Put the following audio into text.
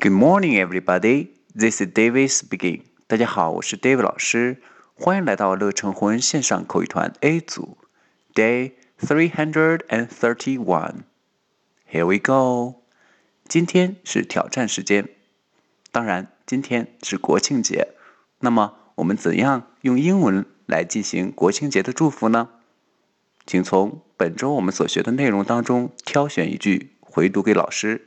Good morning, everybody. This is David speaking. 大家好，我是 David 老师，欢迎来到乐成魂线上口语团 A 组，Day three hundred and thirty-one. Here we go. 今天是挑战时间，当然，今天是国庆节。那么，我们怎样用英文来进行国庆节的祝福呢？请从本周我们所学的内容当中挑选一句回读给老师。